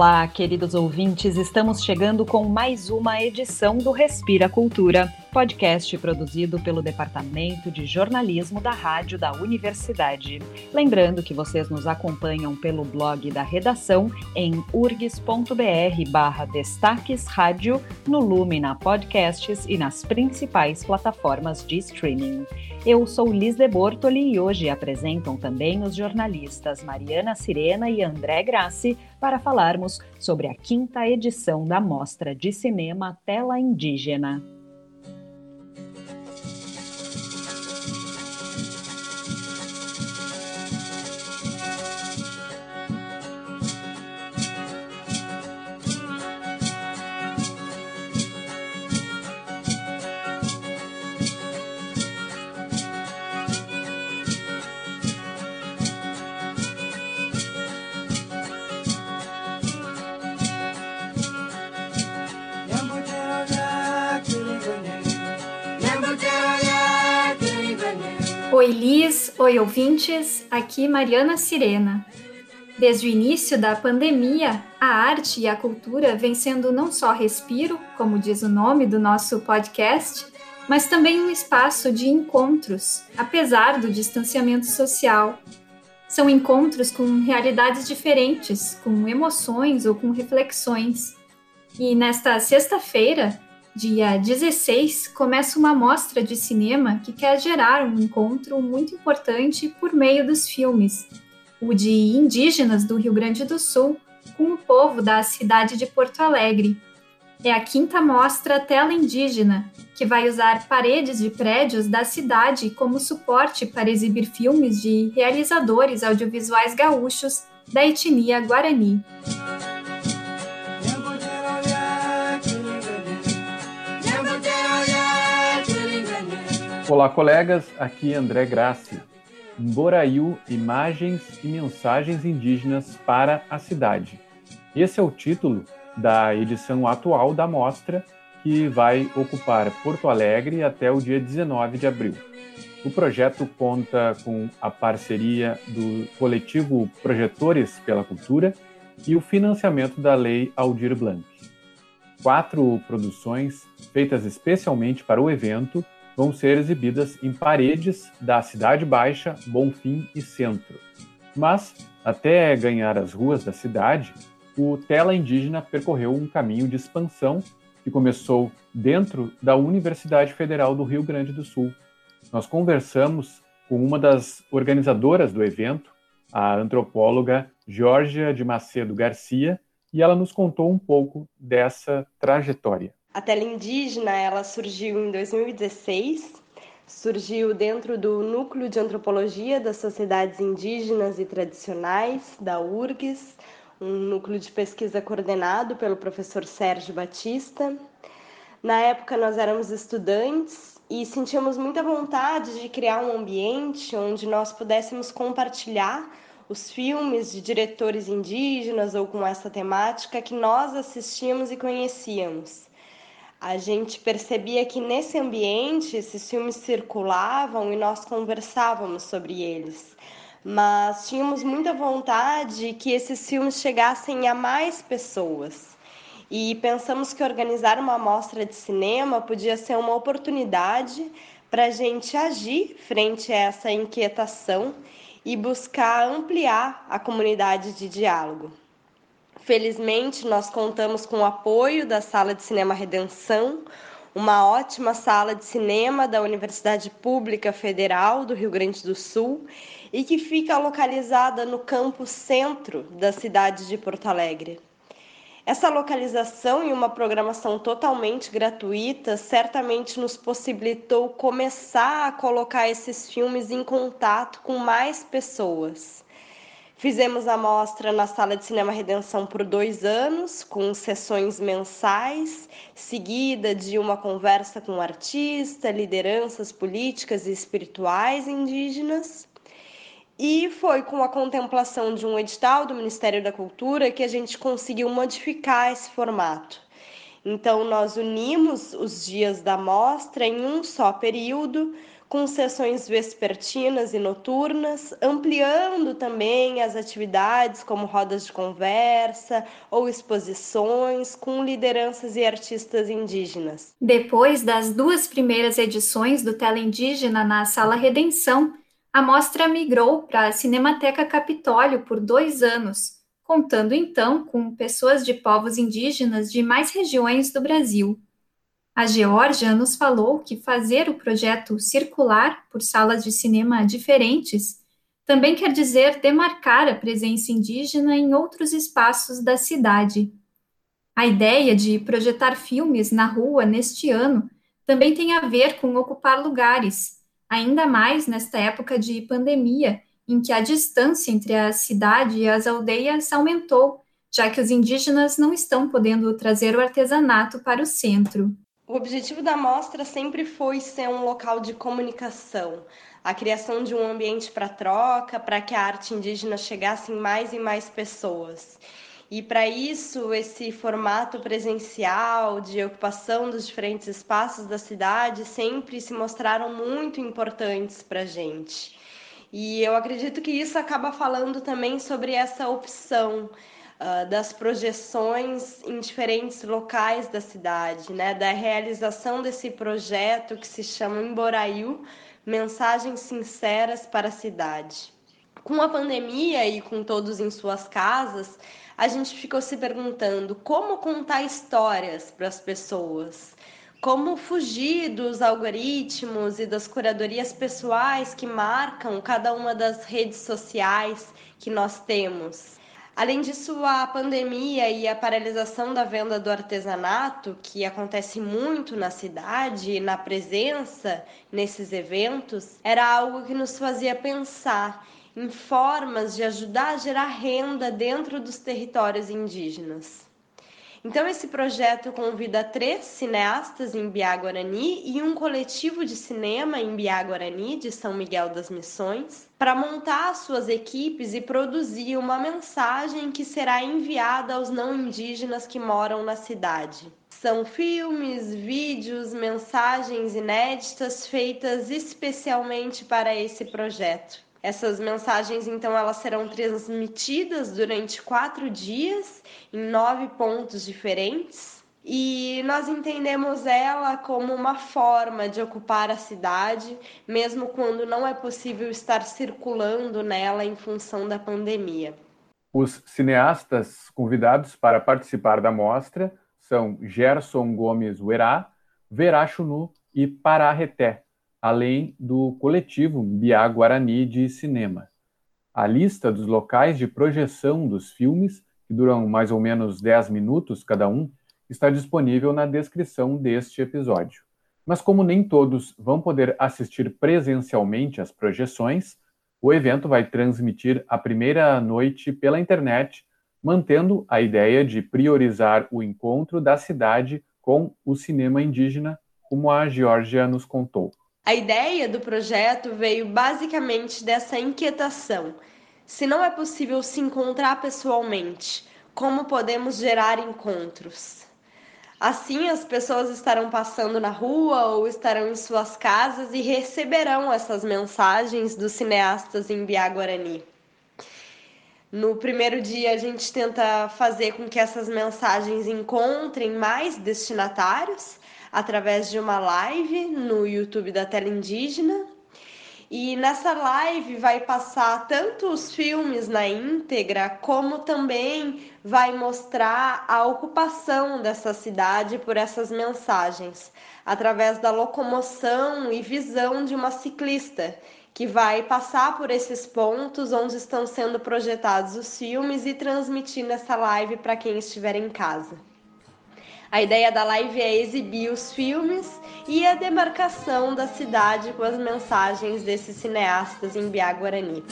Olá, queridos ouvintes, estamos chegando com mais uma edição do Respira Cultura, podcast produzido pelo Departamento de Jornalismo da Rádio da Universidade. Lembrando que vocês nos acompanham pelo blog da redação em urgs.br barra destaques rádio, no Lumina Podcasts e nas principais plataformas de streaming. Eu sou Liz de Bortoli e hoje apresentam também os jornalistas Mariana Sirena e André Grassi para falarmos sobre a quinta edição da Mostra de Cinema Tela Indígena. Oi, Liz. Oi, ouvintes. Aqui Mariana Sirena. Desde o início da pandemia, a arte e a cultura vêm sendo não só respiro, como diz o nome do nosso podcast, mas também um espaço de encontros, apesar do distanciamento social. São encontros com realidades diferentes, com emoções ou com reflexões. E nesta sexta-feira, dia 16, começa uma mostra de cinema que quer gerar um encontro muito importante por meio dos filmes, o de indígenas do Rio Grande do Sul com o povo da cidade de Porto Alegre. É a quinta mostra Tela Indígena, que vai usar paredes de prédios da cidade como suporte para exibir filmes de realizadores audiovisuais gaúchos da etnia Guarani. Olá, colegas. Aqui André Grassi. Boraiu Imagens e Mensagens Indígenas para a Cidade. Esse é o título da edição atual da mostra, que vai ocupar Porto Alegre até o dia 19 de abril. O projeto conta com a parceria do coletivo Projetores pela Cultura e o financiamento da Lei Aldir Blanc. Quatro produções feitas especialmente para o evento vão ser exibidas em paredes da Cidade Baixa, Bonfim e Centro. Mas, até ganhar as ruas da cidade, o Tela Indígena percorreu um caminho de expansão que começou dentro da Universidade Federal do Rio Grande do Sul. Nós conversamos com uma das organizadoras do evento, a antropóloga Georgia de Macedo Garcia, e ela nos contou um pouco dessa trajetória. A tela indígena ela surgiu em 2016, surgiu dentro do Núcleo de Antropologia das Sociedades Indígenas e Tradicionais, da URGS, um núcleo de pesquisa coordenado pelo professor Sérgio Batista. Na época nós éramos estudantes e sentíamos muita vontade de criar um ambiente onde nós pudéssemos compartilhar os filmes de diretores indígenas ou com essa temática que nós assistíamos e conhecíamos a gente percebia que nesse ambiente esses filmes circulavam e nós conversávamos sobre eles. Mas tínhamos muita vontade que esses filmes chegassem a mais pessoas. E pensamos que organizar uma mostra de cinema podia ser uma oportunidade para a gente agir frente a essa inquietação e buscar ampliar a comunidade de diálogo. Felizmente, nós contamos com o apoio da Sala de Cinema Redenção, uma ótima sala de cinema da Universidade Pública Federal do Rio Grande do Sul e que fica localizada no campo centro da cidade de Porto Alegre. Essa localização e uma programação totalmente gratuita certamente nos possibilitou começar a colocar esses filmes em contato com mais pessoas. Fizemos a mostra na Sala de Cinema Redenção por dois anos, com sessões mensais, seguida de uma conversa com artista, lideranças políticas e espirituais indígenas. E foi com a contemplação de um edital do Ministério da Cultura que a gente conseguiu modificar esse formato. Então, nós unimos os dias da mostra em um só período, com sessões vespertinas e noturnas, ampliando também as atividades como rodas de conversa ou exposições com lideranças e artistas indígenas. Depois das duas primeiras edições do Tela Indígena na Sala Redenção, a mostra migrou para a Cinemateca Capitólio por dois anos, contando então com pessoas de povos indígenas de mais regiões do Brasil. A Geórgia nos falou que fazer o projeto circular por salas de cinema diferentes também quer dizer demarcar a presença indígena em outros espaços da cidade. A ideia de projetar filmes na rua neste ano também tem a ver com ocupar lugares, ainda mais nesta época de pandemia, em que a distância entre a cidade e as aldeias aumentou, já que os indígenas não estão podendo trazer o artesanato para o centro. O objetivo da mostra sempre foi ser um local de comunicação, a criação de um ambiente para troca, para que a arte indígena chegasse em mais e mais pessoas. E para isso, esse formato presencial de ocupação dos diferentes espaços da cidade sempre se mostraram muito importantes para a gente. E eu acredito que isso acaba falando também sobre essa opção uh, das projeções em diferentes locais da cidade, né? da realização desse projeto que se chama Emboraiu Mensagens Sinceras para a Cidade. Com a pandemia e com todos em suas casas, a gente ficou se perguntando como contar histórias para as pessoas, como fugir dos algoritmos e das curadorias pessoais que marcam cada uma das redes sociais que nós temos. Além disso, a pandemia e a paralisação da venda do artesanato, que acontece muito na cidade e na presença nesses eventos, era algo que nos fazia pensar em formas de ajudar a gerar renda dentro dos territórios indígenas. Então, esse projeto convida três cineastas em Biá Guarani e um coletivo de cinema em Biá Guarani, de São Miguel das Missões, para montar suas equipes e produzir uma mensagem que será enviada aos não indígenas que moram na cidade. São filmes, vídeos, mensagens inéditas feitas especialmente para esse projeto. Essas mensagens, então, elas serão transmitidas durante quatro dias em nove pontos diferentes. E nós entendemos ela como uma forma de ocupar a cidade, mesmo quando não é possível estar circulando nela em função da pandemia. Os cineastas convidados para participar da mostra são Gerson Gomes Uerá, Verá Chunu e Pará Reté, além do coletivo Biá Guarani de Cinema. A lista dos locais de projeção dos filmes, que duram mais ou menos 10 minutos cada um, está disponível na descrição deste episódio. Mas como nem todos vão poder assistir presencialmente às projeções, o evento vai transmitir a primeira noite pela internet, mantendo a ideia de priorizar o encontro da cidade com o cinema indígena, como a Georgia nos contou. A ideia do projeto veio basicamente dessa inquietação. Se não é possível se encontrar pessoalmente, como podemos gerar encontros? Assim, as pessoas estarão passando na rua ou estarão em suas casas e receberão essas mensagens dos cineastas em Biá Guarani. No primeiro dia, a gente tenta fazer com que essas mensagens encontrem mais destinatários através de uma live no YouTube da Tela Indígena. E nessa live vai passar tanto os filmes na íntegra, como também vai mostrar a ocupação dessa cidade por essas mensagens, através da locomoção e visão de uma ciclista que vai passar por esses pontos onde estão sendo projetados os filmes e transmitir nessa live para quem estiver em casa. A ideia da live é exibir os filmes e a demarcação da cidade com as mensagens desses cineastas em Biá Guarani.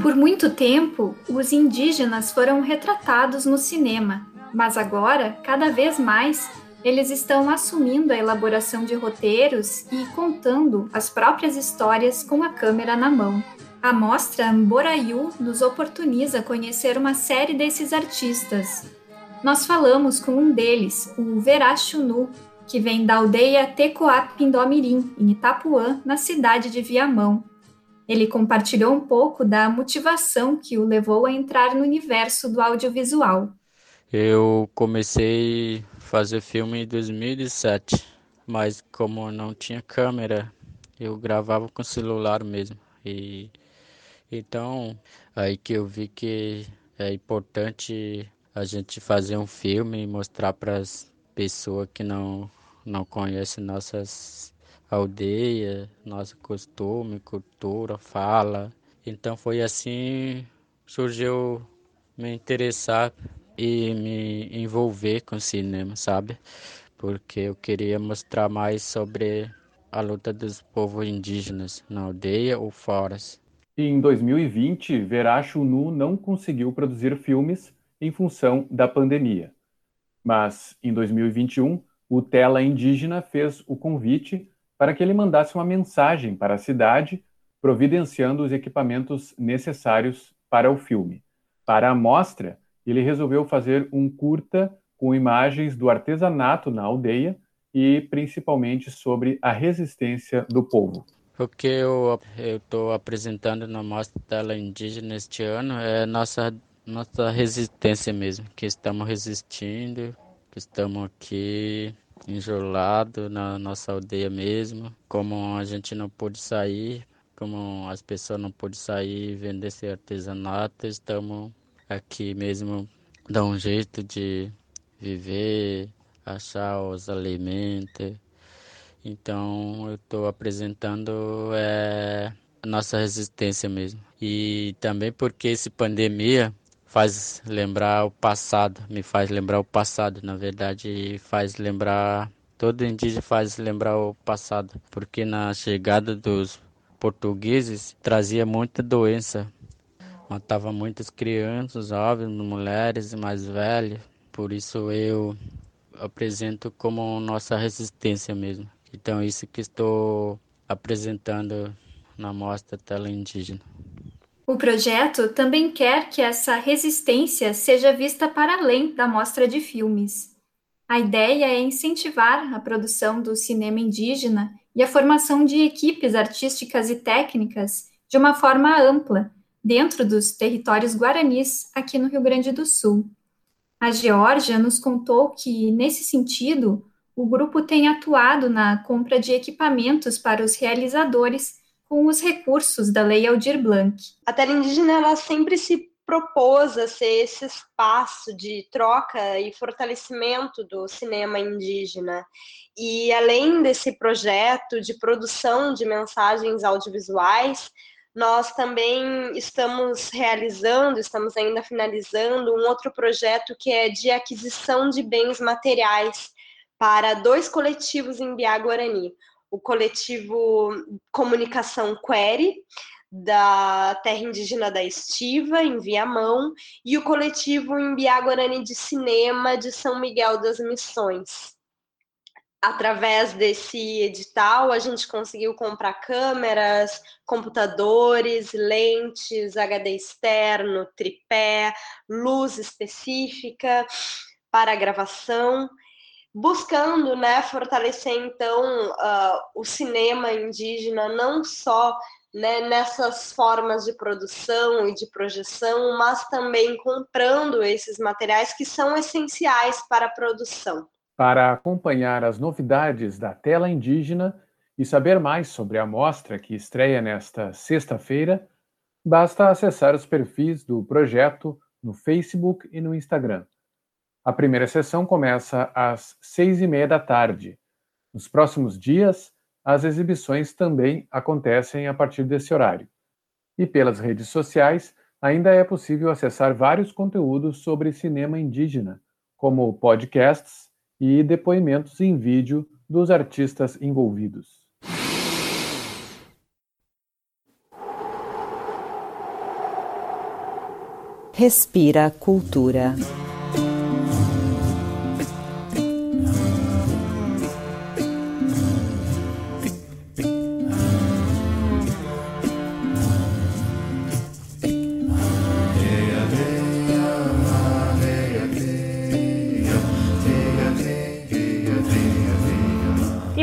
Por muito tempo, os indígenas foram retratados no cinema, mas agora, cada vez mais, eles estão assumindo a elaboração de roteiros e contando as próprias histórias com a câmera na mão. A mostra Mborayu nos oportuniza conhecer uma série desses artistas. Nós falamos com um deles, o Verachunu, que vem da aldeia Tecoapindomirim, em Itapuã, na cidade de Viamão. Ele compartilhou um pouco da motivação que o levou a entrar no universo do audiovisual. Eu comecei fazer filme em 2007, mas como não tinha câmera, eu gravava com celular mesmo. E então aí que eu vi que é importante a gente fazer um filme e mostrar para as pessoas que não não conhecem nossas aldeias, nosso costume, cultura, fala. Então foi assim surgiu me interessar e me envolver com cinema, sabe? Porque eu queria mostrar mais sobre a luta dos povos indígenas na aldeia ou fora. em 2020, Veracho Nu não conseguiu produzir filmes em função da pandemia. Mas em 2021, o Tela Indígena fez o convite para que ele mandasse uma mensagem para a cidade, providenciando os equipamentos necessários para o filme. Para a mostra, ele resolveu fazer um curta com imagens do artesanato na aldeia e principalmente sobre a resistência do povo. O que eu estou apresentando na Mostra Tela Indígena este ano é nossa, nossa resistência mesmo, que estamos resistindo, que estamos aqui enjolados na nossa aldeia mesmo, como a gente não pôde sair, como as pessoas não pôde sair e vender esse artesanato, estamos aqui mesmo dá um jeito de viver, achar os alimentos. Então eu estou apresentando é, a nossa resistência mesmo. E também porque essa pandemia faz lembrar o passado, me faz lembrar o passado, na verdade faz lembrar todo indígena faz lembrar o passado, porque na chegada dos portugueses trazia muita doença matava muitas crianças, jovens, mulheres e mais velhos. Por isso eu apresento como nossa resistência mesmo. Então isso que estou apresentando na mostra Tela Indígena. O projeto também quer que essa resistência seja vista para além da mostra de filmes. A ideia é incentivar a produção do cinema indígena e a formação de equipes artísticas e técnicas de uma forma ampla, dentro dos territórios guaranis aqui no Rio Grande do Sul. A Geórgia nos contou que, nesse sentido, o grupo tem atuado na compra de equipamentos para os realizadores com os recursos da Lei Aldir Blanc. A Terra Indígena ela sempre se propôs a ser esse espaço de troca e fortalecimento do cinema indígena. E além desse projeto de produção de mensagens audiovisuais, nós também estamos realizando, estamos ainda finalizando um outro projeto que é de aquisição de bens materiais para dois coletivos em Biá Guarani. O coletivo Comunicação Query, da Terra Indígena da Estiva, em Viamão, e o coletivo Imbiá Guarani de Cinema de São Miguel das Missões através desse edital, a gente conseguiu comprar câmeras, computadores, lentes, HD externo, tripé, luz específica para gravação, buscando né, fortalecer então uh, o cinema indígena não só né, nessas formas de produção e de projeção, mas também comprando esses materiais que são essenciais para a produção. Para acompanhar as novidades da tela indígena e saber mais sobre a mostra que estreia nesta sexta-feira, basta acessar os perfis do projeto no Facebook e no Instagram. A primeira sessão começa às seis e meia da tarde. Nos próximos dias, as exibições também acontecem a partir desse horário. E pelas redes sociais, ainda é possível acessar vários conteúdos sobre cinema indígena, como podcasts, e depoimentos em vídeo dos artistas envolvidos. Respira Cultura.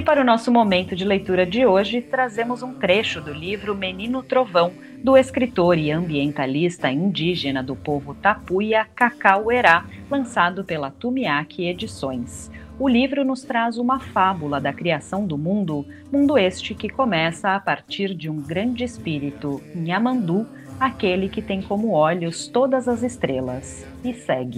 Para o nosso momento de leitura de hoje, trazemos um trecho do livro Menino Trovão, do escritor e ambientalista indígena do povo Tapuia, Cacauerá, lançado pela Tumiaki Edições. O livro nos traz uma fábula da criação do mundo, mundo este que começa a partir de um grande espírito, Nhamandu, aquele que tem como olhos todas as estrelas, e segue.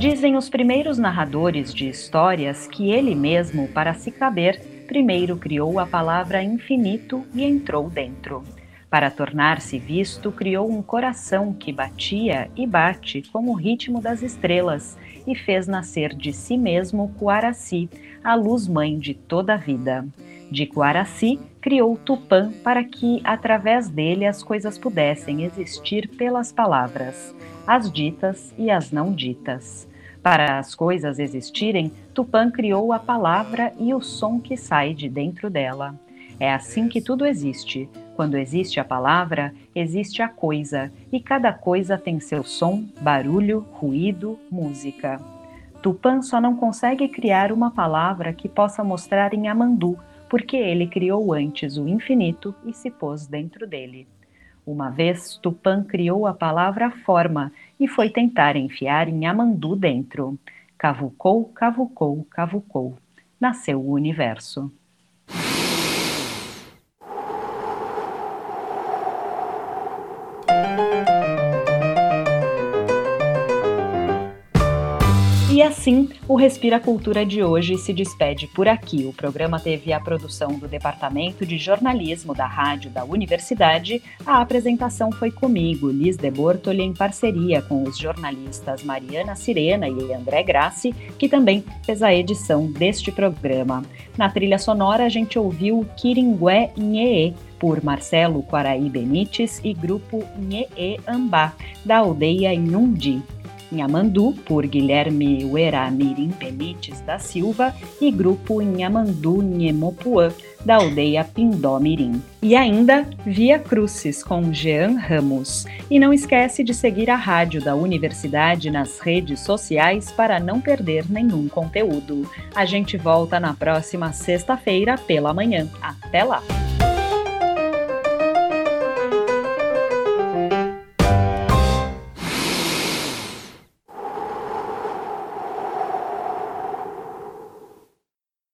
Dizem os primeiros narradores de histórias que ele mesmo, para se caber, primeiro criou a palavra infinito e entrou dentro. Para tornar-se visto, criou um coração que batia e bate como o ritmo das estrelas e fez nascer de si mesmo Coaraci, a luz-mãe de toda a vida. De Coaraci, criou Tupã para que, através dele, as coisas pudessem existir pelas palavras, as ditas e as não ditas. Para as coisas existirem, Tupã criou a palavra e o som que sai de dentro dela. É assim que tudo existe. Quando existe a palavra, existe a coisa, e cada coisa tem seu som, barulho, ruído, música. Tupã só não consegue criar uma palavra que possa mostrar em Amandu, porque ele criou antes o infinito e se pôs dentro dele. Uma vez, Tupã criou a palavra forma e foi tentar enfiar em Amandu dentro. Cavucou, cavucou, cavucou. Nasceu o universo. E assim, o Respira Cultura de hoje se despede por aqui. O programa teve a produção do Departamento de Jornalismo da Rádio da Universidade. A apresentação foi comigo, Liz de Bortoli, em parceria com os jornalistas Mariana Sirena e André Grassi, que também fez a edição deste programa. Na trilha sonora, a gente ouviu Kiringué Nhee, por Marcelo Quaraí Benites e grupo Nhee Ambá, da aldeia Inhundi. Inhamandu, por Guilherme Uera Mirim Benites da Silva, e grupo Inhamandu Nhemopuã, da aldeia Pindó Mirim. E ainda Via Crucis com Jean Ramos. E não esquece de seguir a rádio da universidade nas redes sociais para não perder nenhum conteúdo. A gente volta na próxima sexta-feira pela manhã. Até lá!